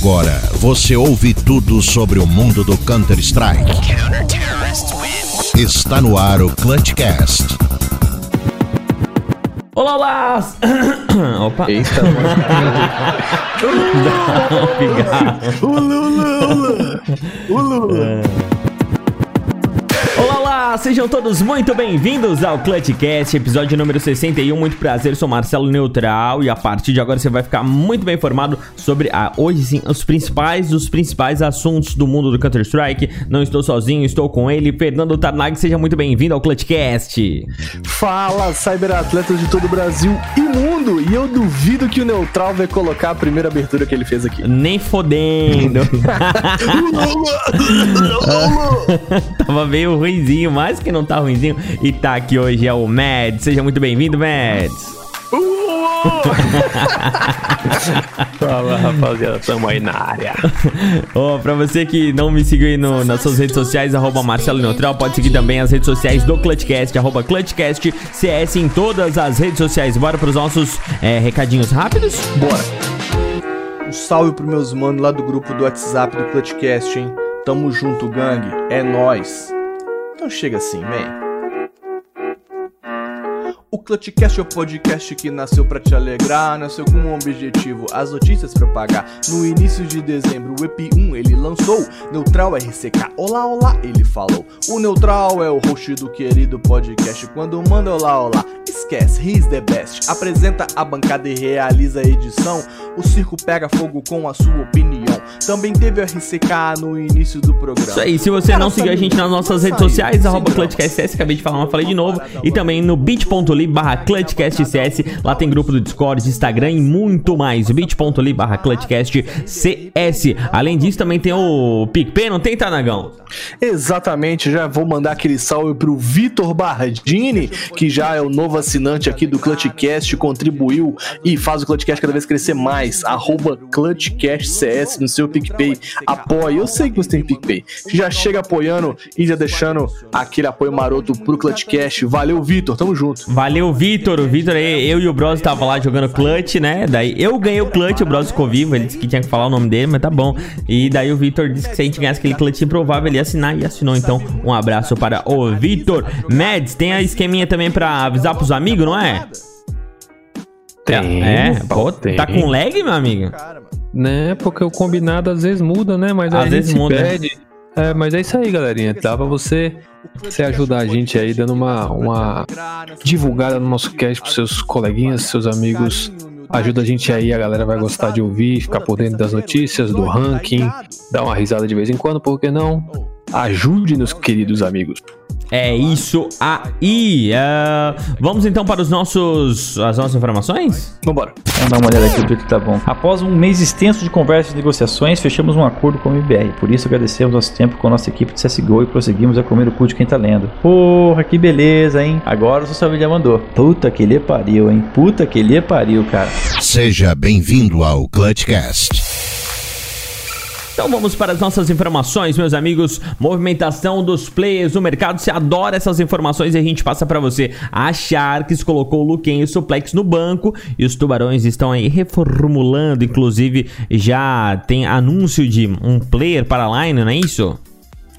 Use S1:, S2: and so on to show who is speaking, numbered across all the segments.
S1: Agora você ouve tudo sobre o mundo do Counter-Strike. Está no ar o Clutchcast.
S2: Olá, olá! Opa!
S3: Eita,
S2: Dá um
S3: Ula, ula, ula. Ula, ula.
S2: Olá, olá! Sejam todos muito bem-vindos ao Clutchcast, episódio número 61. Muito prazer, sou Marcelo Neutral e a partir de agora você vai ficar muito bem informado sobre a, hoje sim os principais os principais assuntos do mundo do Counter-Strike. Não estou sozinho, estou com ele, Fernando Tarnag. Seja muito bem-vindo ao Clutchcast.
S3: Fala, cyberatletas de todo o Brasil e mundo! E eu duvido que o Neutral vai colocar a primeira abertura que ele fez aqui.
S2: Nem fodendo. Tava meio ruinzinho, mas que não tá ruinzinho. E tá aqui hoje é o Mads. Seja muito bem-vindo, Mads.
S3: Fala, rapaziada, tamo aí na área.
S2: Ó, pra você que não me seguiu aí no- nas suas redes sociais, arroba Marcelo Neutral, pode seguir também as redes sociais do Clutchcast, arroba Clutchcast CS em todas as redes sociais. Bora pros nossos é, recadinhos rápidos?
S3: Bora! Um salve pros meus manos lá do grupo do WhatsApp do Clutchcast, hein? Tamo junto, gangue. É nóis. Então chega assim, man. O Clutchcast é o podcast que nasceu pra te alegrar, nasceu com um objetivo, as notícias pra pagar. No início de dezembro, o EP1 ele lançou, Neutral RCK, olá, olá, ele falou. O Neutral é o host do querido podcast, quando manda olá, olá, esquece, he's the best. Apresenta a bancada e realiza a edição, o circo pega fogo com a sua opinião. Também teve o RCK no início do programa.
S2: Isso aí, se você não seguiu a gente nas nossas redes sociais, arroba Clutchcast CS, acabei de falar, mas falei de novo. E também no bit.ly barra Clutchcast CS, lá tem grupo do Discord, Instagram e muito mais. bit.ly barra Clutchcast CS. Além disso, também tem o PicPay, não tem, Tanagão?
S3: Exatamente, já vou mandar aquele salve pro Vitor Bardini, que já é o novo assinante aqui do Clutchcast, contribuiu e faz o Clutchcast cada vez crescer mais. Arroba ClutchCastCS no seu PicPay. Apoie, eu sei que você tem PicPay. Já chega apoiando e já deixando aquele apoio maroto pro Clutchcast. Valeu, Vitor, tamo junto.
S2: Valeu, Vitor. O Vitor, eu e o Bros tava lá jogando Clutch, né? Daí eu ganhei o Clutch, o Bros ficou vivo. Ele disse que tinha que falar o nome dele, mas tá bom. E daí o Vitor disse que se a gente ganhasse aquele Clutch improvável, ele ia assinar e assinou. Então, um abraço para o Vitor. Mads, tem a esqueminha também pra avisar pros amigos, não é?
S4: Tem.
S2: É, pô,
S4: tem.
S2: tá com lag, meu amigo?
S4: Né, porque o combinado às vezes muda, né? Mas
S2: Às vezes muda.
S4: pede. É, mas é isso aí, galerinha. Dá pra você, você ajudar a gente aí, dando uma, uma divulgada no nosso cast pros seus coleguinhas, seus amigos. Ajuda a gente aí, a galera vai gostar de ouvir, ficar por dentro das notícias, do ranking, dar uma risada de vez em quando, por que não? Ajude-nos, queridos amigos.
S2: É isso aí. Ah, vamos então para os nossos, as nossas informações?
S3: Vambora.
S5: Vamos dar uma olhada aqui do que tá bom. Após um mês extenso de conversas e negociações, fechamos um acordo com o MBR. Por isso agradecemos nosso tempo com a nossa equipe de CSGO e prosseguimos a comer o cu de quem tá lendo. Porra, que beleza, hein? Agora o seu família mandou. Puta que lhe pariu, hein? Puta que lhe pariu, cara.
S1: Seja bem-vindo ao Clutchcast.
S2: Então vamos para as nossas informações, meus amigos. Movimentação dos players no mercado. Você adora essas informações e a gente passa para você. A Sharks colocou o Luquen e o Suplex no banco e os Tubarões estão aí reformulando. Inclusive, já tem anúncio de um player para a line, não é isso?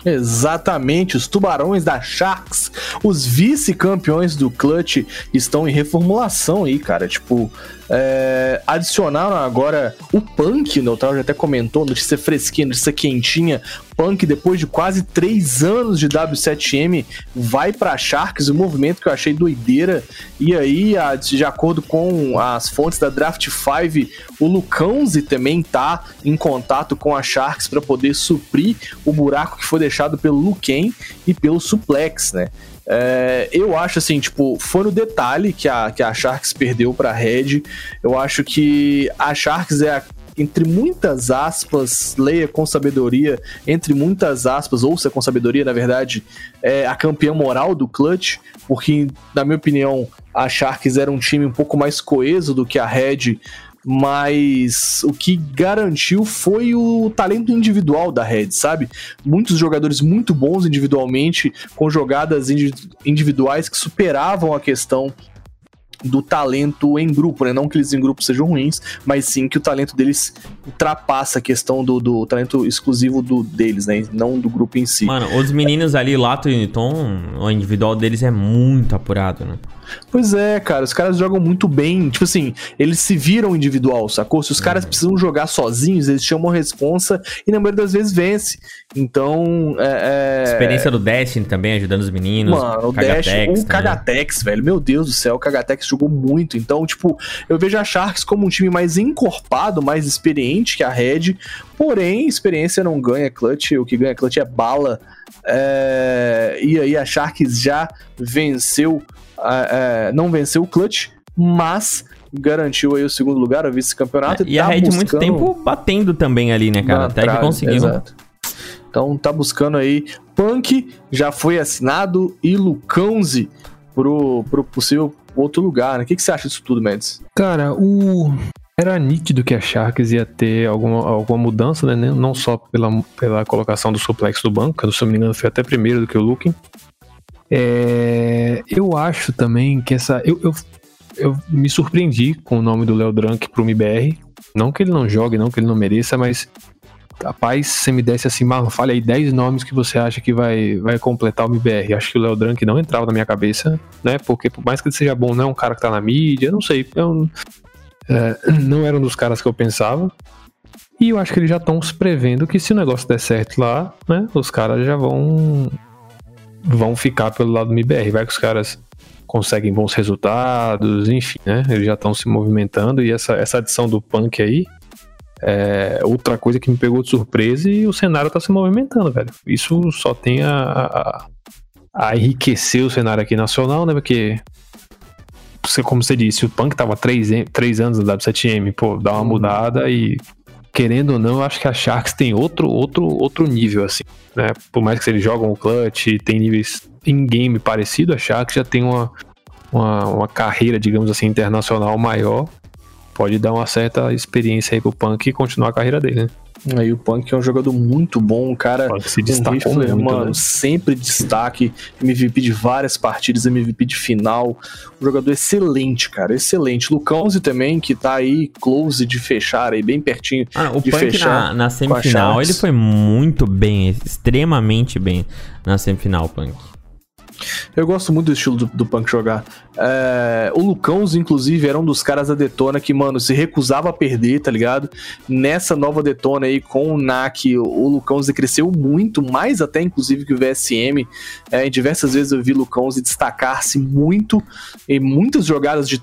S3: Exatamente, os tubarões da Sharks, os vice-campeões do Clutch, estão em reformulação aí, cara. Tipo, é, adicionaram agora o Punk, o Neutral já até comentou, notícia fresquinha, notícia quentinha. Punk, depois de quase três anos de W7M, vai pra Sharks, um movimento que eu achei doideira. E aí, de acordo com as fontes da Draft 5, o Lucãozi também tá em contato com a Sharks para poder suprir o buraco que foi deixado pelo Luquen e pelo Suplex, né? É, eu acho assim, tipo, foi no detalhe que a, que a Sharks perdeu pra Red. Eu acho que a Sharks é a entre muitas aspas, leia com sabedoria, entre muitas aspas, ouça com sabedoria, na verdade, é a campeã moral do Clutch, porque, na minha opinião, a Sharks era um time um pouco mais coeso do que a Red, mas o que garantiu foi o talento individual da Red, sabe? Muitos jogadores muito bons individualmente, com jogadas indi- individuais que superavam a questão do talento em grupo, né? Não que eles em grupo sejam ruins, mas sim que o talento deles ultrapassa a questão do, do talento exclusivo do, deles, né? Não do grupo em si.
S2: Mano, os meninos ali, Lato e Tom, o individual deles é muito apurado, né?
S3: Pois é, cara, os caras jogam muito bem. Tipo assim, eles se viram individual, sacou? Se os caras precisam jogar sozinhos, eles chamam a responsa e na maioria das vezes vence. Então, é. é...
S2: Experiência do Destiny também, ajudando os meninos.
S3: Mano, o Dash, o Kagatex, velho. Meu Deus do céu, o Kagatex jogou muito. Então, tipo, eu vejo a Sharks como um time mais encorpado, mais experiente que a Red. Porém, experiência não ganha clutch. O que ganha clutch é bala. É... E aí a Sharks já venceu é, não venceu o clutch, mas garantiu aí o segundo lugar, o vice-campeonato.
S2: É, e tá a Red buscando... muito tempo batendo também ali, né, cara? Até trave, que conseguiu. Exato.
S3: Então tá buscando aí. Punk já foi assinado e Lucãozi pro, pro possível outro lugar, né? O que, que você acha disso tudo, Mendes?
S4: Cara, o. Era nítido que a Sharks ia ter alguma, alguma mudança, né? Não só pela, pela colocação do suplex do banco, que se não me engano foi até primeiro do que o Luke. É, eu acho também que essa. Eu, eu, eu me surpreendi com o nome do Léo Drunk pro MBR. Não que ele não jogue, não que ele não mereça, mas Rapaz, se você me desse assim, Marlon, fale aí 10 nomes que você acha que vai, vai completar o MBR. Acho que o Léo Drunk não entrava na minha cabeça, né? Porque por mais que ele seja bom, não é um cara que tá na mídia, não sei. Eu, é, não era um dos caras que eu pensava. E eu acho que eles já estão se prevendo que se o negócio der certo lá, né? Os caras já vão vão ficar pelo lado do MBR. Vai que os caras conseguem bons resultados, enfim, né? Eles já estão se movimentando e essa, essa adição do Punk aí é outra coisa que me pegou de surpresa e o cenário tá se movimentando, velho. Isso só tem a, a, a enriquecer o cenário aqui nacional, né? Porque como você disse, o Punk tava três, três anos no W7M, pô, dá uma mudada e querendo ou não, eu acho que a Sharks tem outro, outro, outro nível, assim, né? Por mais que eles jogam o clutch, tem níveis in-game parecido, a Sharks já tem uma, uma, uma, carreira, digamos assim, internacional maior. Pode dar uma certa experiência aí pro Punk e continuar a carreira dele, né?
S3: Aí o Punk é um jogador muito bom, um cara.
S4: Punk se destacou um rifle, muito,
S3: mano, né? sempre destaque, MVP de várias partidas, MVP de final. Um jogador excelente, cara, excelente. Lucãozi também, que tá aí close de fechar, aí bem pertinho
S2: ah, o
S3: de
S2: Punk
S3: fechar.
S2: Na, na semifinal, ele foi muito bem, extremamente bem na semifinal, Punk.
S3: Eu gosto muito do estilo do, do Punk jogar. É, o Lucãos, inclusive, era um dos caras da Detona que, mano, se recusava a perder, tá ligado? Nessa nova Detona aí com o NAC, o Lucãos cresceu muito, mais até, inclusive, que o VSM. É, diversas vezes eu vi Lucãos destacar-se muito em muitas jogadas de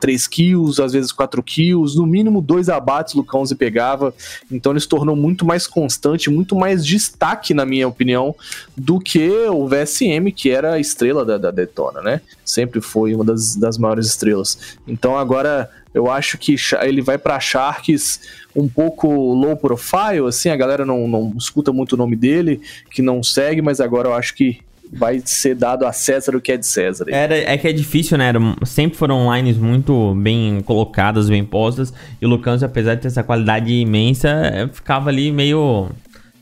S3: 3 é, kills, às vezes 4 kills, no mínimo dois abates o Lucãos pegava. Então ele se tornou muito mais constante, muito mais destaque, na minha opinião, do que o VSM, que era a estrela da, da Detona, né? Sempre foi uma das, das maiores estrelas. Então agora eu acho que ele vai para Sharks um pouco low profile, assim, a galera não, não escuta muito o nome dele, que não segue, mas agora eu acho que vai ser dado a César o que é de César.
S2: Era, é que é difícil, né? Era, sempre foram lines muito bem colocadas, bem postas, e o Lucas, apesar de ter essa qualidade imensa, ficava ali meio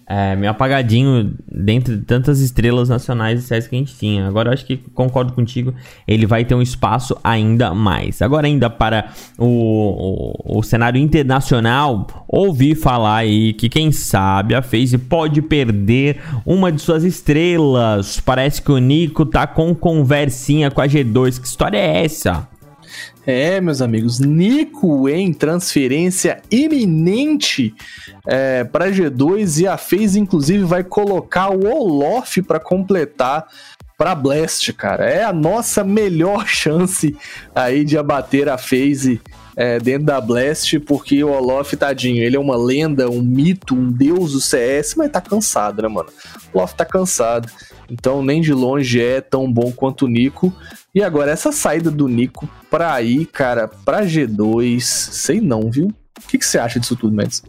S2: é, meio apagadinho dentro de tantas estrelas nacionais e séries que a gente tinha. Agora acho que concordo contigo, ele vai ter um espaço ainda mais. Agora, ainda para o, o, o cenário internacional, ouvi falar aí que quem sabe a FaZe pode perder uma de suas estrelas. Parece que o Nico tá com conversinha com a G2. Que história é essa?
S3: É, meus amigos, Nico em transferência iminente é, para G2 e a FaZe, inclusive, vai colocar o Olof para completar para Blast, cara. É a nossa melhor chance aí de abater a FaZe é, dentro da Blast, porque o Olof, tadinho, ele é uma lenda, um mito, um deus do CS, mas tá cansado, né, mano? O Olof tá cansado. Então, nem de longe é tão bom quanto o Nico. E agora, essa saída do Nico pra ir, cara, pra G2, sei não, viu? O que, que você acha disso tudo, Mendes?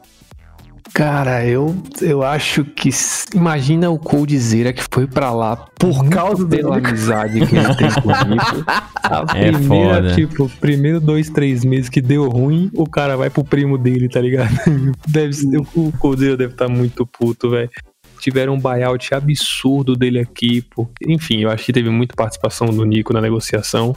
S4: Cara, eu, eu acho que. Imagina o Coldzera que foi pra lá por causa da amizade que ele tem comigo. A é primeira, foda. tipo, primeiro dois, três meses que deu ruim, o cara vai pro primo dele, tá ligado? Deve ser, o Coldzera deve estar tá muito puto, velho tiveram um buyout absurdo dele aqui. Porque, enfim, eu acho que teve muita participação do Nico na negociação.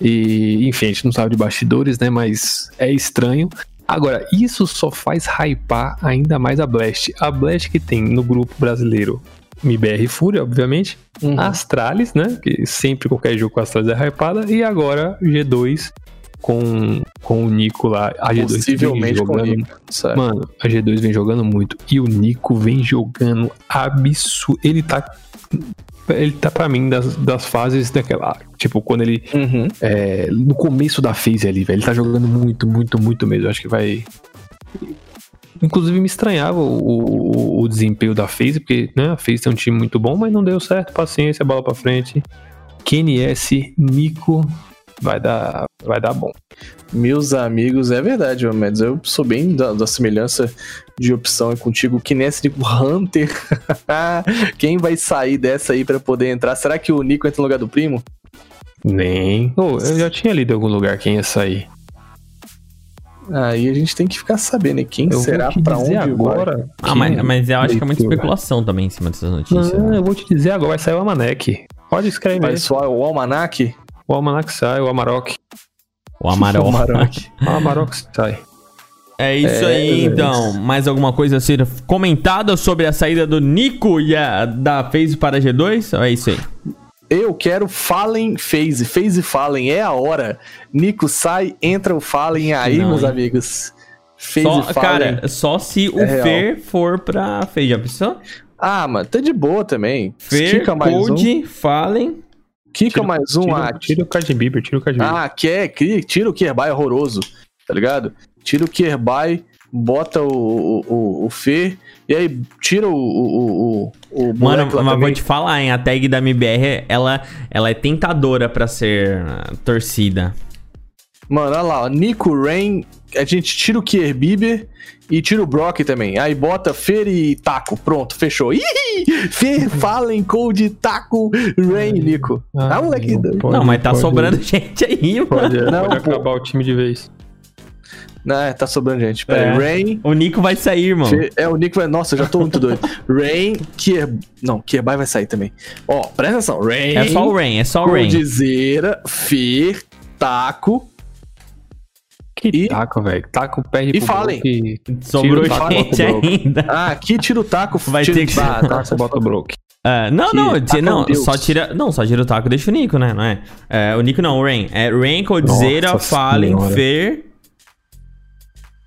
S4: E, enfim, a gente não sabe de bastidores, né? Mas é estranho. Agora, isso só faz hypar ainda mais a Blast. A Blast que tem no grupo brasileiro MBR Fúria, obviamente.
S3: Uhum.
S4: Astralis, né? Que sempre qualquer jogo com Astralis é hypada. E agora G2 com, com o Nico lá. A G2 vem
S3: Possivelmente o
S4: jogando
S3: Nico.
S4: Mano, a G2 vem jogando muito. E o Nico vem jogando absurdo. Ele tá. Ele tá pra mim das, das fases daquela. Tipo, quando ele.
S3: Uhum.
S4: é, no começo da phase ali, velho. Ele tá jogando muito, muito, muito mesmo. Eu acho que vai. Inclusive me estranhava o, o, o desempenho da phase, porque né, a phase tem um time muito bom, mas não deu certo. Paciência, bola pra frente. KNS, Nico. Vai dar, vai dar bom.
S3: Meus amigos, é verdade, meu Mendes. Eu sou bem da, da semelhança de opção contigo. Que nesse Nico Hunter. Quem vai sair dessa aí pra poder entrar? Será que o Nico entra no lugar do primo?
S4: Nem. Oh, eu já tinha lido em algum lugar quem ia sair.
S3: Aí a gente tem que ficar sabendo, né? Quem
S4: Eu
S3: será pra onde vai?
S4: agora.
S2: Ah, mas, mas eu acho que é muita especulação também em cima dessas notícias.
S4: Não,
S2: né?
S4: eu vou te dizer agora, vai sair o Almanac. Pode escrever.
S3: Vai só o Almanac?
S4: O Almanac sai, o Amarok.
S2: O Amarok.
S3: O Amarok.
S4: O Amarok sai.
S2: É isso
S3: É,
S2: aí,
S3: é
S2: então. Mais alguma coisa a ser comentada sobre a saída do Nico e a da FaZe para a G2? Ou é isso aí?
S3: Eu quero Fallen Phase. Phase Fallen é a hora. Nico sai, entra o Fallen aí,
S2: Não,
S3: meus
S2: hein?
S3: amigos. Phase
S2: Só,
S3: Fallen.
S2: cara, só se o
S3: É real.
S2: Fer for pra FaZe. Já pensou?
S3: Ah, mano, tá de boa também.
S2: Fer,
S3: mais um.
S2: Code, Fallen.
S3: Kika mais um.
S4: Tira,
S3: ah,
S4: tira o Card Bieber, tira o Card Bieber.
S3: Ah, quer, cria- tira o Kerbai horroroso, tá ligado? Tira o Kerbai, bota o, o, o, Fê, e aí tira o, o, o, o,
S2: Mano, mas vou
S3: também.
S2: te falar, hein? A tag da MBR, ela, ela é tentadora pra ser torcida.
S3: Mano, olha lá, ó, Nico Rain, a gente tira o Kier Bieber e tira o Brock também. Aí bota Fer e Taco, pronto, fechou. Ih, Fer, Fallen, Cold, Taco, Rain, Nico. Ah, moleque.
S4: pode-
S2: não, mas tá sobrando gente aí, mano.
S4: Pode,
S3: Não,
S4: pode acabar o time de vez.
S3: Não, é, tá sobrando gente. Pera
S2: É.
S3: aí, Rain,
S2: O Nico vai sair, irmão.
S3: É, o Nico vai. Nossa, eu já tô muito doido. Rain, Kier. Não, Kierbai vai sair também. Ó, presta atenção. Rain.
S2: É só o Rain, é só o Rain.
S3: Coldzera, Fer, Taco.
S4: Que
S3: E-
S4: taco, velho. Taco perde
S3: E falem.
S2: Sobrou gente ainda.
S3: Ah, aqui tira o taco.
S2: Vai
S3: tira...
S2: ter que-
S3: Ah,
S4: Taco, bota o Brook.
S2: Ah, não,
S3: Que
S2: não,
S3: taco é
S2: não,
S3: deus.
S2: só tira. Não, só tira o taco e deixa o Nico, né? Não é? É, o Nico não, o Rain. É Rain, Coldzera,
S4: Nossa
S2: Fallen. Fer.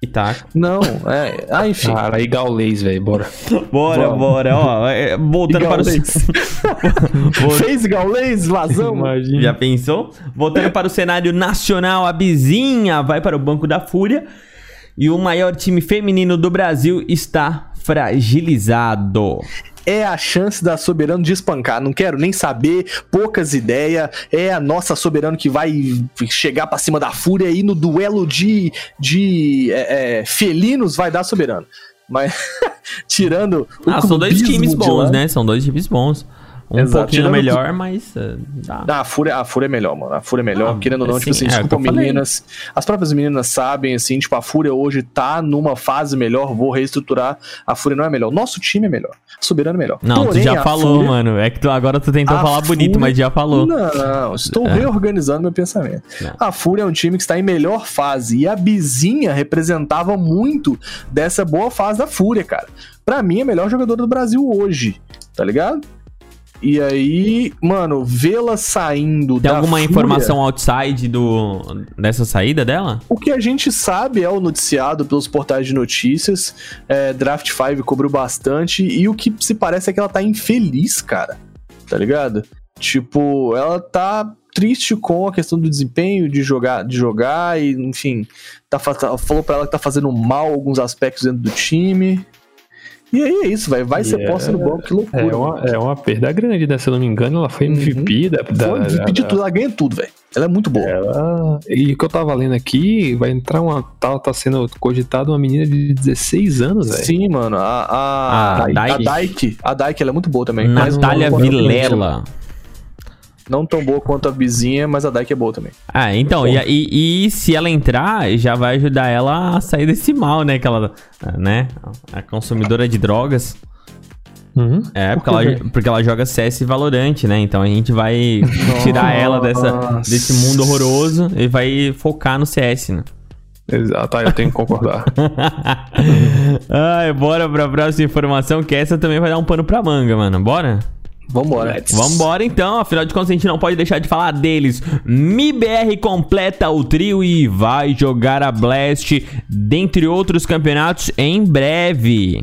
S2: E taco.
S3: Não, é. Ah, enfim.
S4: Cara, aí Gaulês, velho, bora.
S2: Bora, bora. Ó, é, voltando para o.
S3: Fez Gaulês, vazão.
S4: Imagina.
S2: Já pensou? Voltando para o cenário nacional, a Bizinha vai para o Banco da Fúria. E o maior time feminino do Brasil está fragilizado.
S3: É a chance da Soberano de espancar. Não quero nem saber, poucas ideias. É a nossa Soberano que vai chegar pra cima da Fúria e no duelo de, de é, é, felinos vai dar Soberano. Mas, tirando o
S2: Ah, são dois times bons,
S3: lá-
S2: né? São dois times bons. Um
S3: Exato.
S2: pouquinho
S3: Tirando
S2: melhor, mas uh, dá.
S3: Ah, a Fúria, a Fúria é melhor, mano. A Fúria é melhor,
S2: Ah,
S3: querendo ou não,
S2: assim,
S3: tipo assim,
S2: é que
S3: desculpa
S2: eu falei.
S3: meninas. As próprias meninas sabem, assim, tipo, a Fúria hoje tá numa fase melhor, vou reestruturar. A Fúria não é melhor. Nosso time é melhor. Soberano é melhor.
S2: Não,
S3: Porém,
S2: tu já falou,
S3: Fúria-
S2: mano. É que tu, agora tu tentou falar bonito,
S3: Fúria-
S2: mas já falou.
S3: Não, estou
S2: É.
S3: reorganizando meu pensamento.
S2: Não.
S3: A Fúria é um time que está em melhor fase e a Bizinha representava muito dessa boa fase da Fúria, cara. Pra mim, é a melhor jogadora do Brasil hoje, tá ligado? E aí, mano, vê-la saindo
S2: Tem alguma
S3: Fúria-
S2: informação outside do, dessa saída dela?
S3: O que a gente sabe é o noticiado pelos portais de notícias. é, Draft 5 cobriu bastante. E o que se parece é que ela tá infeliz, cara. Tá ligado? Tipo, ela tá triste com a questão do desempenho, de jogar, de jogar e, enfim, tá, fa- falou pra ela que tá fazendo mal alguns aspectos dentro do time. E aí é isso, velho. Vai ser
S4: E
S3: posta no banco, que loucura.
S4: É uma, é uma perda grande, né? Se eu não me engano, ela foi
S3: Uhum.
S4: MVP da. da,
S3: Foi MVP de tudo, ela ganha tudo, velho. Ela é muito boa.
S4: Ela... E o que eu tava lendo aqui, vai entrar uma. Tá, tá sendo cogitada uma menina de 16 anos, velho.
S3: Sim, mano. A, a,
S2: A
S3: a.
S2: Daik.
S3: A Daik, ela é muito boa também.
S2: Natália Vilela.
S3: Não tão boa quanto a vizinha, mas a Daik é boa também.
S2: Ah, então, e, e, e se ela entrar, já vai ajudar ela a sair desse mal, né? Que ela, né? A consumidora de drogas.
S4: Uhum.
S2: É,
S4: Por
S2: porque
S4: que,
S2: ela, porque ela joga CS e Valorante, né? Então a gente vai tirar ela dessa, desse mundo horroroso e vai focar no CS, né?
S4: Exato, aí eu tenho que concordar.
S2: Ai, bora pra próxima informação, que essa também vai dar um pano pra manga, mano. Bora?
S3: Vambora.
S2: Vambora então, afinal de contas a gente não pode deixar de falar deles. MIBR completa o trio e vai jogar a Blast, dentre outros campeonatos, em breve.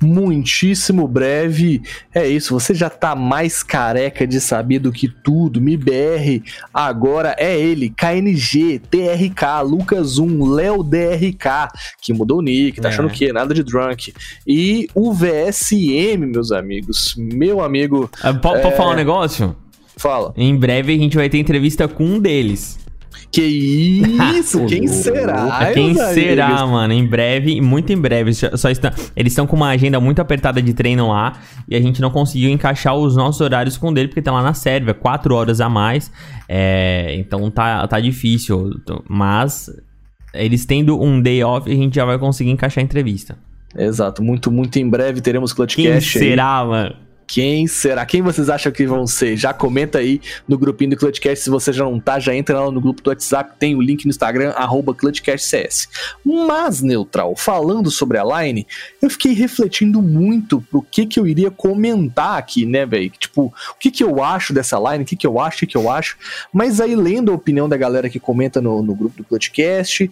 S3: Muitíssimo breve. É isso, você já tá mais careca de saber do que tudo. MIBR agora é ele, KNG, TRK, Lucas 1, Léo DRK, que mudou o nick, tá
S2: É.
S3: achando o quê? Nada de drunk. E o VSM, meus amigos. Meu amigo,
S2: Ah, po- Pode
S3: É.
S2: falar um negócio?
S3: fala.
S2: Em breve a gente vai ter entrevista com um deles.
S3: Que isso? Quem será?
S2: Quem será, mano? Em breve, muito em breve. Só estão, eles estão com uma agenda muito apertada de treino lá e a gente não conseguiu encaixar os nossos horários com o dele porque tá lá na Sérvia, quatro horas a mais. É, então tá, tá difícil. Mas eles tendo um day off, a gente já vai conseguir encaixar a entrevista.
S3: Exato, muito, muito em breve teremos
S2: Quem
S3: Clutchcast aí.
S2: será, mano?
S3: Quem será? Quem vocês acham que vão ser? Já comenta aí no grupinho do Clutchcast. Se você já não tá, já entra lá no grupo do WhatsApp. Tem o link no Instagram, arroba ClutchCastCS. Mas, Neutral, falando sobre a Line, eu fiquei refletindo muito pro que que eu iria comentar aqui, né, velho? Tipo, o que que eu acho dessa Line, o que que eu acho, o que que eu acho. Mas aí, lendo a opinião da galera que comenta no, no grupo do Clutchcast,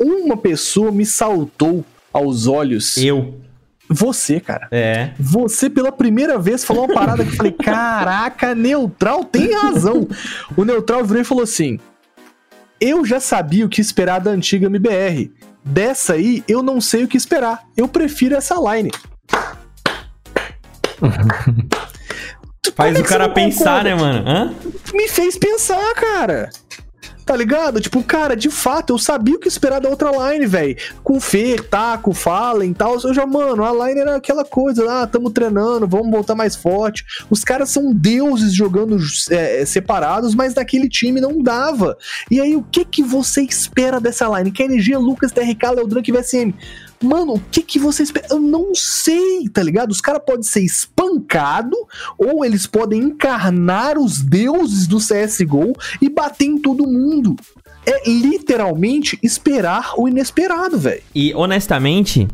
S3: uma pessoa me saltou aos olhos.
S2: Eu.
S3: Você, cara.
S2: É.
S3: Você, pela primeira vez, falou uma parada que eu falei: caraca, Neutral tem razão. O Neutral virou e falou assim: Eu já sabia o que esperar da antiga MBR. Dessa aí, eu não sei o que esperar. Eu prefiro essa line.
S2: Faz
S3: é
S2: o cara pensar,
S3: concorda?
S2: né, mano? Hã?
S3: Me fez pensar, cara. Tá ligado? Tipo, cara, de fato, eu sabia o que esperar da outra line, velho. Com Fer, Taco, Fallen e tal. Eu já, mano, a line era aquela coisa lá, tamo treinando, vamos voltar mais forte. Os caras são deuses jogando é, separados, mas naquele time não dava. E aí, o que que você espera dessa line? KNG, Lucas, TRK, Leodran e VSM. Mano, o que que você espera? Eu não sei, tá ligado? Os caras podem ser espancado ou eles podem encarnar os deuses do CSGO e bater em todo mundo. É literalmente esperar o inesperado, velho.
S2: E honestamente,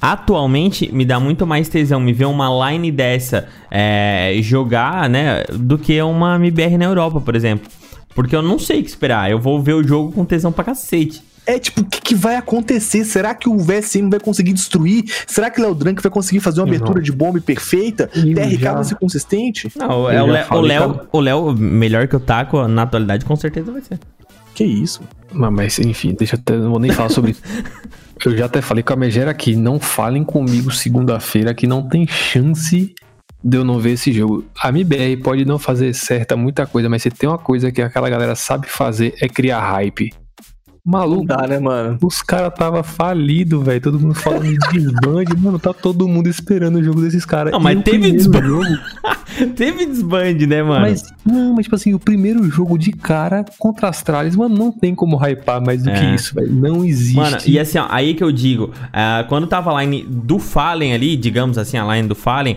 S2: atualmente me dá muito mais tesão me ver uma line dessa é, jogar, né, do que uma MBR na Europa, por exemplo. Porque eu não sei o que esperar. Eu vou ver o jogo com tesão pra cacete.
S3: É tipo, o que, que vai acontecer? Será que o VSM vai conseguir destruir? Será que o Léo Drank vai conseguir fazer uma
S4: Eu
S3: abertura de bomba perfeita?
S4: Eu
S3: TRK
S4: já-
S3: vai ser consistente?
S2: Não, é o Léo- o Léo, melhor que o Taco na atualidade, com certeza vai ser.
S3: Que isso?
S4: Mas, mas, enfim, deixa eu até, não vou nem falar sobre isso. Eu já até falei com a Megera aqui, não falem comigo segunda-feira que não tem chance de eu não ver esse jogo. A MBR pode não fazer certa muita coisa, mas se tem uma coisa que aquela galera sabe fazer é criar hype.
S3: Não
S4: Maluco,
S3: dá, né, mano?
S4: os caras tava falido, velho. Todo mundo falando de desbande. Mano, tá todo mundo esperando o jogo desses caras.
S2: Não,
S4: E
S2: mas teve desbande.
S4: jogo,
S2: Teve desbande, né, mano?
S4: Mas, não, mas tipo assim, o primeiro jogo de cara contra as tralhas, mano, não tem como hypar mais do
S2: É.
S4: que isso, velho. Não existe.
S2: Mano, e assim, ó, aí que eu digo, ah, quando tava a line do Fallen ali, digamos assim, a line do Fallen,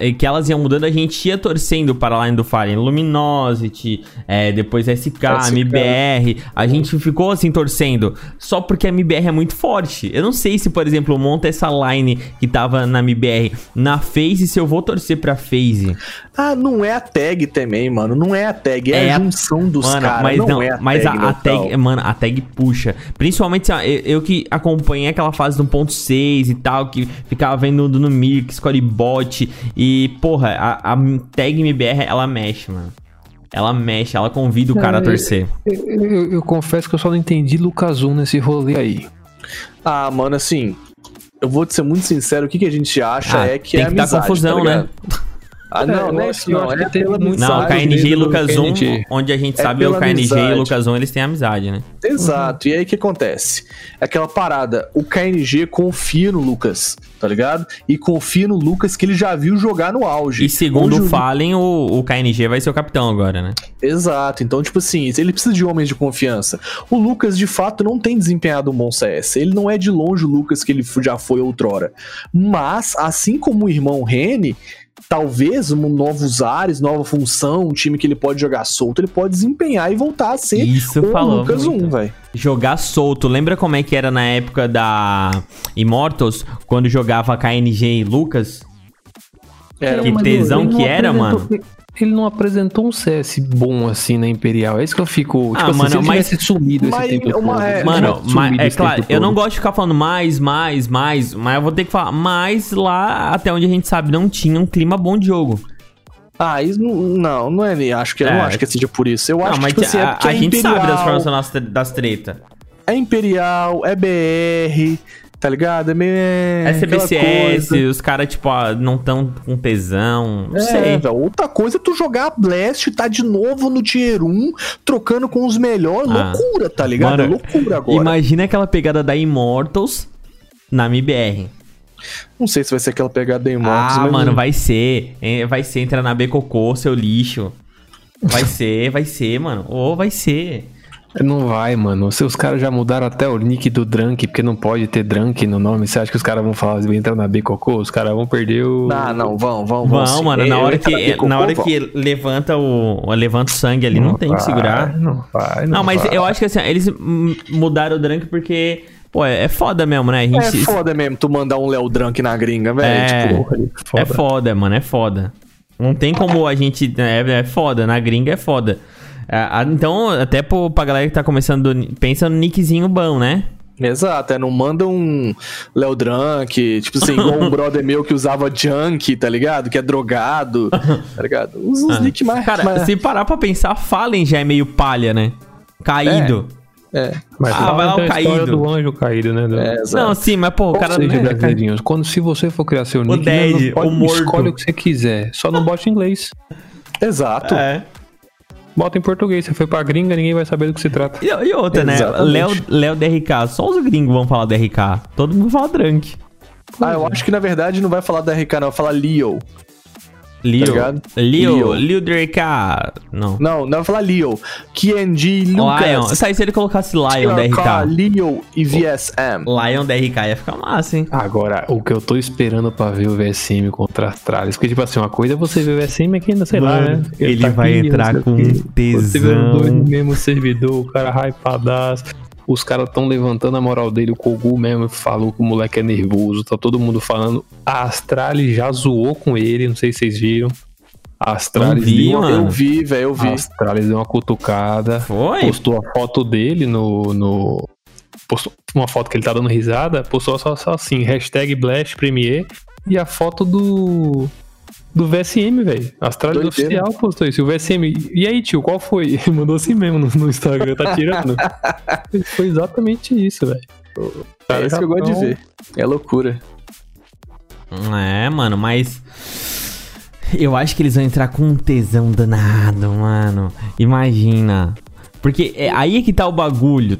S2: e que elas iam mudando, a gente ia torcendo para a line do Fallen. Luminosity, é, depois SK,
S3: SK.
S2: MBR. A gente ficou assim torcendo, só porque a MBR é muito forte. Eu não sei se, por exemplo, monta essa line que tava na MBR na FaZe, se eu vou torcer pra FaZe.
S3: Ah, não é a tag também, mano. Não é a tag, é,
S2: É
S3: a
S2: a-
S3: junção dos caras.
S2: mas não,
S3: é a
S2: mas
S3: tag,
S2: a, a tag, mano, a tag puxa. Principalmente eu, eu que acompanhei aquela fase do 1.6 e tal, que ficava vendo no Mix, Scoribot e, porra, a, a tag MBR, ela mexe, mano. Ela mexe, ela convida o cara a torcer.
S4: Eu, eu- eu confesso que eu só não entendi Lucas 1 nesse rolê aí.
S3: Ah, mano, assim. Eu vou te ser muito sincero, o que, que a gente acha
S2: Ah,
S3: é que
S2: tem
S3: é
S2: que dar
S3: amizade,
S2: confusão,
S3: tá
S2: né?
S3: Ah, não, não é
S4: acho-
S3: não.
S4: acho
S3: É pela
S2: Não, o KNG e Lucas 1,
S4: KNG.
S2: onde a gente
S3: É
S2: sabe o
S3: pela
S2: KNG e o. Lucas 1, eles têm amizade, né?
S3: Exato. E aí o que acontece? É aquela parada, o KNG confia no Lucas, tá ligado? E confia no Lucas que ele já viu jogar no auge.
S2: E segundo o
S3: o-
S2: Fallen, o, o KNG vai ser o capitão agora, né?
S3: Exato. Então, tipo assim, ele precisa de homens de confiança. O Lucas, de fato, não tem desempenhado um bom CS. Ele não é de longe o Lucas que ele já foi outrora. Mas, assim como o irmão Rene, talvez um novos ares, nova função, um time que ele pode jogar solto, ele pode desempenhar e voltar a ser
S2: Isso
S3: o
S2: falou.
S3: Lucas
S2: muito.
S3: 1, velho.
S2: Jogar solto. Lembra como é que era na época da Immortals, quando jogava KNG e Lucas?
S3: Era
S2: Que tesão que era,
S4: apresentou- Ele não apresentou um CS bom assim na Imperial. É isso que eu fico.
S2: Ah,
S4: Tipo assim,
S2: mano,
S4: se ele
S2: mas-
S4: tivesse sumido
S3: mas
S4: esse tempo
S3: uma-
S4: todo.
S3: é-
S2: Mano, mas, é claro, eu não gosto de ficar falando mais, mais, mais, mas eu vou ter que falar mais lá, até onde a gente sabe, não tinha um clima bom de jogo.
S3: Ah, isso não, não, não é nem. Acho que eu
S2: É.
S3: não acho que seja por isso. Eu
S2: não,
S3: acho
S2: mas
S3: que tipo, assim, é
S2: a,
S3: porque
S2: a
S3: é
S2: gente sabe das
S3: Imperial,
S2: formações das, tre- das treta.
S3: É Imperial, é BR, tá ligado? É meio.
S2: É
S3: coisa.
S2: os caras, tipo, não tão com tesão. Não
S3: É,
S2: sei.
S3: velho. Outra coisa é tu jogar Blast, tá de novo no Tier 1, trocando com os melhores.
S2: Ah.
S3: Loucura, tá ligado?
S2: Mano,
S3: loucura agora.
S2: Imagina aquela pegada da Immortals na MBR.
S3: Não sei se vai ser aquela pegada da Immortals,
S2: Ah, mano, vai ser. Vai ser entrar na B Cocô, seu lixo. Vai ser, vai ser, mano. Ou vai ser.
S4: Não vai, mano. Se os caras já mudaram até o nick do Drunk, porque não pode ter Drunk no nome, você acha que os caras vão falar, entrar na B Cocô? Os caras vão perder o.
S3: Ah, não, vão, vão,
S2: Vão,
S3: sim.
S2: mano, na
S3: Eu
S2: hora que, na hora
S3: vão.
S2: que levanta o. Levanta o sangue ali, não, tem que
S4: vai,
S2: segurar.
S4: Não vai, não
S2: Não, mas
S4: vai.
S2: eu acho que assim, eles mudaram o Drunk porque. Pô, é é foda mesmo, né? A gente,
S3: É foda mesmo tu mandar um Léo Drunk na gringa, velho.
S2: É.
S3: Tipo,
S4: Porra,
S2: É foda, mano, é foda. Não tem como a gente. É, é foda, na gringa é foda. Ah, ah, então, até pro, pra galera que tá começando, pensa no nickzinho bom, né?
S3: Exato, é, não manda um Léo Drunk, tipo assim, igual um brother meu que usava junk, tá ligado? Que é drogado, tá ligado? Usa os nick mais.
S2: Cara,
S3: mais-
S2: se parar pra pensar, Fallen já é meio palha, né? Caído.
S3: É,
S4: Mas
S2: Ah,
S4: fala
S2: vai lá o caído.
S4: do anjo caído, né? Do...
S3: é.
S2: Não, sim, mas pô, o
S4: Ou
S2: cara.
S4: seja,
S2: né,
S4: brasileirinhos, quando se você for criar seu nick,
S2: Dead,
S4: não pode,
S2: o morto.
S4: escolhe o que você quiser. Só não bote em inglês.
S3: Exato.
S2: É.
S4: Bota em português. Você foi pra gringa, ninguém vai saber do que se trata.
S2: E, e outra, né?
S3: Exatamente.
S2: Léo, Léo DRK. Só os gringos vão falar DRK. Todo mundo fala Drunk.
S3: Ah, eu acho que na verdade não vai falar da RK, não, vai falar Leo.
S2: Leo.
S3: ligado?
S2: Leo.
S3: Leo.
S2: Leo DRK. Não.
S3: Não, não vai falar Leo. KNG,
S2: Lion.
S3: Lucas,
S2: Sai se ele colocasse Lion DRK.
S3: Leo e VSM.
S2: Lion DRK ia ficar massa, hein?
S4: Agora, o que eu tô esperando pra ver o VSM contra as tralhas. Porque, tipo assim, uma coisa é você ver o VSM aqui ainda, sei lá,
S2: Mano,
S4: né?
S2: ele vai entrar
S4: não sei o
S2: com
S4: quê. Você vê
S2: tesão.
S4: no mesmo servidor, o cara hypadaço. Os caras tão levantando a moral dele. O Kogu mesmo falou que o moleque é nervoso. Tá todo mundo falando. A Astralis já zoou com ele. Não sei se vocês viram. A Astralis
S2: vi,
S4: deu uma-.
S3: Eu vi, velho, eu vi.
S4: A Astralis deu uma cutucada.
S2: Foi?
S4: Postou a foto dele no. no postou uma foto que ele tá dando risada. Postou só, só assim: hashtag Blast Premier. E a foto do. Do VSM, velho. Astralis
S3: Doideira.
S4: oficial postou isso. E o VSM. E aí, tio, qual foi? Ele mandou assim mesmo no, no Instagram, tá tirando. foi exatamente isso, velho.
S3: É isso que eu gosto de ver. É loucura.
S2: É, mano, mas. Eu acho que eles vão entrar com um tesão danado, mano. Imagina. Porque é, aí é que tá o bagulho.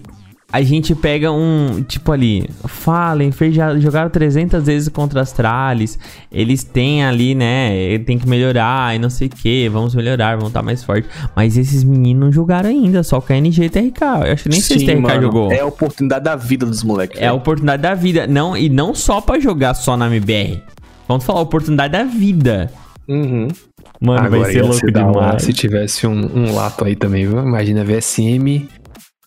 S2: A gente pega um. Tipo ali. Fallen, fez, já jogaram 300 vezes contra as Astralis. Eles têm ali, né? Tem que melhorar e não sei o que. Vamos melhorar, vamos estar mais forte. Mas esses meninos não jogaram ainda. Só o KNG e TRK. Eu acho que nem sei se
S3: Sim,
S2: TRK
S3: mano,
S2: jogou.
S3: É a oportunidade da vida dos moleques.
S2: É a oportunidade da vida. Não, e não só pra jogar só na MBR. Vamos falar oportunidade da vida.
S3: Uhum.
S2: Mano,
S4: Agora
S2: vai ser
S4: ia
S2: louco
S4: hora
S2: demais.
S4: se tivesse um, um lato aí também, viu? Imagina VSM,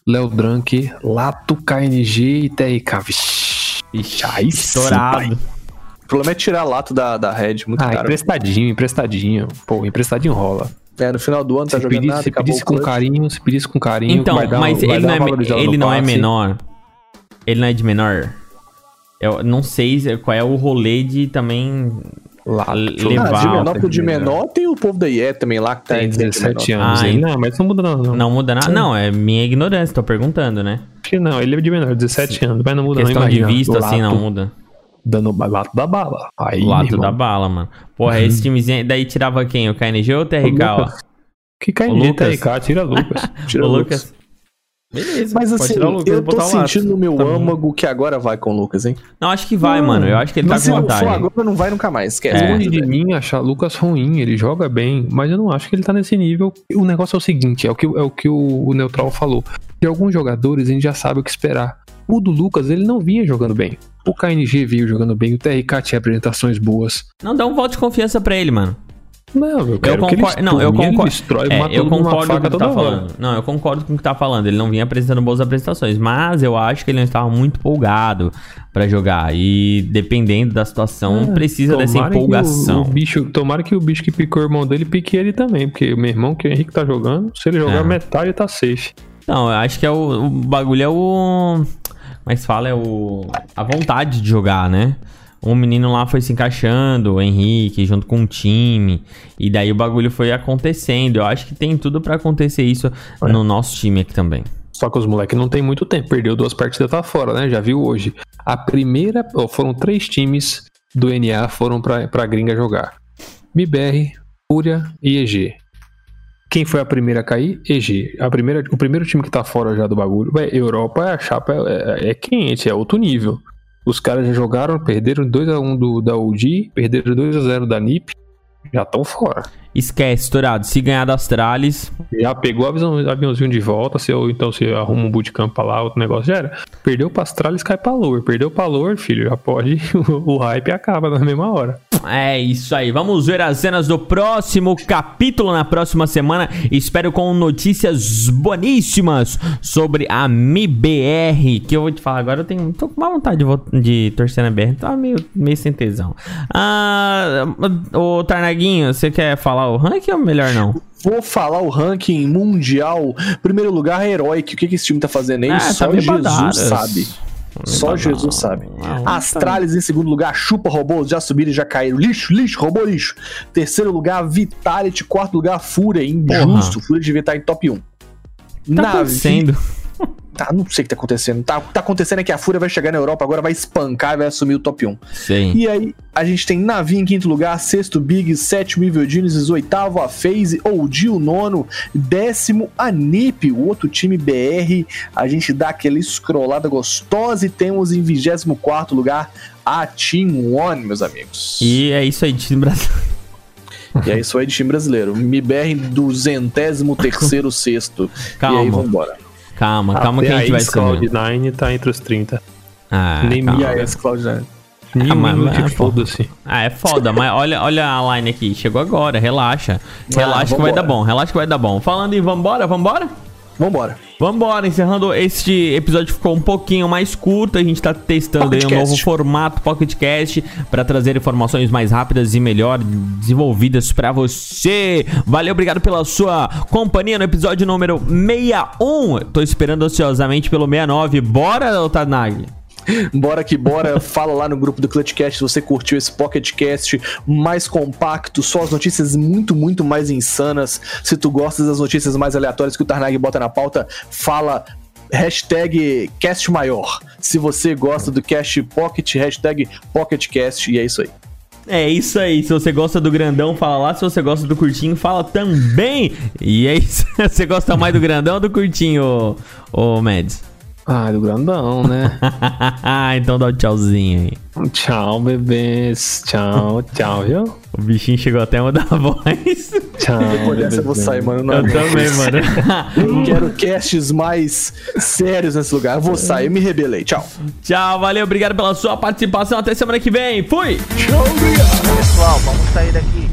S4: Léo Drunk, Lato, KNG e TRK. Vixe,
S2: Ixi,
S4: aí sim,
S2: estourado.
S3: O problema é tirar lato da, da Red, muito
S4: Ah,
S3: caro.
S4: emprestadinho, emprestadinho. Pô, emprestadinho rola.
S3: É, no final do ano tá
S4: Se
S3: jogando
S4: pedisse,
S3: nada,
S4: se pedisse com carinho, se pedisse com carinho,
S2: Então,
S4: vai dar,
S2: mas
S4: vai
S2: ele
S4: dar
S2: não, é, ele não é menor. Ele não é de menor. Eu não sei se- qual é o rolê de também
S4: Ver.
S2: levar
S3: Ah, de menor pro de menor tem o povo da IE também lá que tá
S4: Tem
S3: em
S4: 17
S3: menor.
S4: anos
S2: Ah,
S4: aí.
S2: hein?
S4: Não, mas não muda não. não.
S2: não muda nada. Não, é minha ignorância, tô perguntando, né?
S4: Acho que não, ele é de menor, 17 anos, mas não muda
S2: Questão
S4: não,
S2: de
S4: imagina,
S2: vista, assim, não
S4: Lato.
S2: muda.
S4: dando lado da bala. Aí,
S2: Lado
S4: meu
S2: da
S4: irmão,
S2: bala, mano. Porra, esse timezinho. Daí tirava quem? O KNG ou o TRK, ó?
S4: Lucas. Que
S2: O
S4: KNG. TRK, tira Lucas. Tira
S2: o
S4: Lucas.
S2: Lucas. Beleza.
S3: Mas assim,
S2: tirar o Lucas
S3: eu tô
S2: botar o Lato.
S3: sentindo no meu
S2: Tá bom.
S3: âmago que agora vai com o Lucas, hein?
S2: Não, acho que vai, mano. Eu acho que ele tá
S3: se
S2: com
S3: for
S2: vantagem.
S3: agora, não vai nunca mais. Esquece.
S2: É.
S4: Longe de mim achar Lucas ruim, ele joga bem, mas eu não acho que ele tá nesse nível. O negócio é o seguinte, é o que, é o, que o, o Neutral falou. De alguns jogadores a gente já sabe o que esperar. O do Lucas, ele não vinha jogando bem. O KNG veio jogando bem, o TRK tinha apresentações boas.
S2: Não, dá um voto de confiança pra ele, mano.
S4: Não, eu ele
S2: concordo. Não, eu concordo.
S4: destrói,
S2: É, eu concordo com o que tá
S4: hora.
S2: falando. Não, eu concordo com o que tá falando. Ele não vinha apresentando boas apresentações, mas eu acho que ele não estava muito empolgado pra jogar. E dependendo da situação, precisa dessa
S4: que o-
S2: empolgação.
S4: O, bicho, tomara que o bicho que picou o irmão dele pique ele também, porque o meu irmão, que o Henrique tá jogando, se ele jogar
S2: É.
S4: metade, tá safe.
S2: Não, eu acho que é o, o bagulho é o. Como é fala? É o. A vontade de jogar, né? Um menino lá foi se encaixando, o Henrique, junto com o time. E daí o bagulho foi acontecendo. Eu acho que tem tudo pra acontecer isso no nosso time aqui também.
S4: Só que os moleques não tem muito tempo. Perdeu duas partidas, tá fora, né? Já viu hoje. A primeira. ó, foram três times do NA foram pra, pra gringa jogar: MIBR, Fúria e EG. Quem foi a primeira a cair? EG. A primeira, o primeiro time que tá fora já do bagulho. Véi, Europa, a chapa é, é- é quente, é outro nível. Os caras já jogaram, perderam 2x1 do, da UG, perderam 2x0 da NiP. Já estão fora.
S2: Esquece, Dourado. Se ganhar das Trales,
S4: Já pegou o avião- aviãozinho de volta, se eu, então se arruma um bootcamp pra lá, outro negócio já era. Perdeu pra Astralis, cai pra Lower. Perdeu pra Lower, filho, já pode, o, hype acaba na mesma hora.
S2: É isso aí. Vamos ver as cenas do próximo capítulo na próxima semana. Espero com notícias boníssimas sobre a MIBR. Que eu vou te falar agora. Eu tenho, tô com má vontade de, de torcer na BR. Tá meio, meio sem tesão. Ah, ô Tarnaguinho, você quer falar o ranking ou melhor não?
S3: Vou falar o ranking mundial. Primeiro lugar, Heroic. O que, que esse time tá fazendo aí?
S2: Ah,
S3: Só
S2: tá
S3: Jesus sabe. Só
S2: Tá
S3: Jesus sabe.
S2: Tá.
S3: Astralis em segundo lugar, chupa robôs, já subiram e já caíram. Lixo, lixo, robô lixo. Terceiro lugar, Vitality. Quarto lugar, Fúria. Injusto. Fúria devia estar em top 1.
S2: Tá
S3: Navi-
S2: acontecendo.
S3: Tá, não sei o que tá acontecendo. Tá, o que tá acontecendo é que a Fúria vai chegar na Europa, agora vai espancar e vai assumir o top 1.
S2: Sim.
S3: E aí, a gente tem Navi em quinto lugar, sexto Big, sétimo Evil Geniuses, oitavo a FaZe, OG o nono, décimo a NiP, o outro time BR. A gente dá aquela scrollada gostosa e temos em vigésimo quarto lugar a Team One, meus amigos. E,
S2: E é isso aí, time brasileiro.
S3: é isso aí de time brasileiro. MIBR duzentésimo terceiro sexto. E aí,
S2: Calma,
S3: vambora.
S2: Calma, calma que a gente vai subir.
S4: 9 tá entre os 30.
S2: Ah,
S4: Nem
S2: calma.
S3: E esse Cloud9?
S4: Nenhum
S2: mas- mas-
S4: foda-se.
S2: Ah, é foda, mas olha, olha a line aqui. Chegou agora, relaxa. Relaxa que vai dar bom, relaxa que vai dar bom. Falando em vambora, vambora?
S3: Vambora.
S2: Vambora, encerrando este episódio ficou um pouquinho mais curto. A gente tá testando aí um
S3: Pocketcast.
S2: novo formato PocketCast para trazer informações mais rápidas e melhor desenvolvidas pra você. Valeu, obrigado pela sua companhia no episódio número 61. Tô esperando ansiosamente pelo 69. Bora, Otanag?
S3: Bora que bora, fala lá no grupo do Clutchcast se você curtiu esse PocketCast mais compacto, só as notícias muito, muito mais insanas. Se tu gostas das notícias mais aleatórias que o Tarnag bota na pauta, fala hashtag cast maior. Se você gosta do Cast Pocket, hashtag PocketCast, e é isso aí.
S2: É isso aí. Se você gosta do grandão, fala lá. Se você gosta do curtinho, fala também. E é isso. Você gosta mais do grandão ou do curtinho, ô, ô Mads?
S4: Ah, do grandão, né?
S2: então dá um tchauzinho aí.
S4: tchau, bebês. Tchau, tchau, viu?
S2: O bichinho chegou até a mudar a voz.
S4: Tchau.
S3: Depois dessa eu vou sair, mano. Não
S2: Eu
S3: aguento.
S2: também, mano.
S3: Quero casts mais sérios nesse lugar. Eu vou sair, eu me rebelei. Tchau.
S2: Tchau, valeu, obrigado pela sua participação. Até semana que vem. Fui!
S6: Pessoal, vamos sair daqui.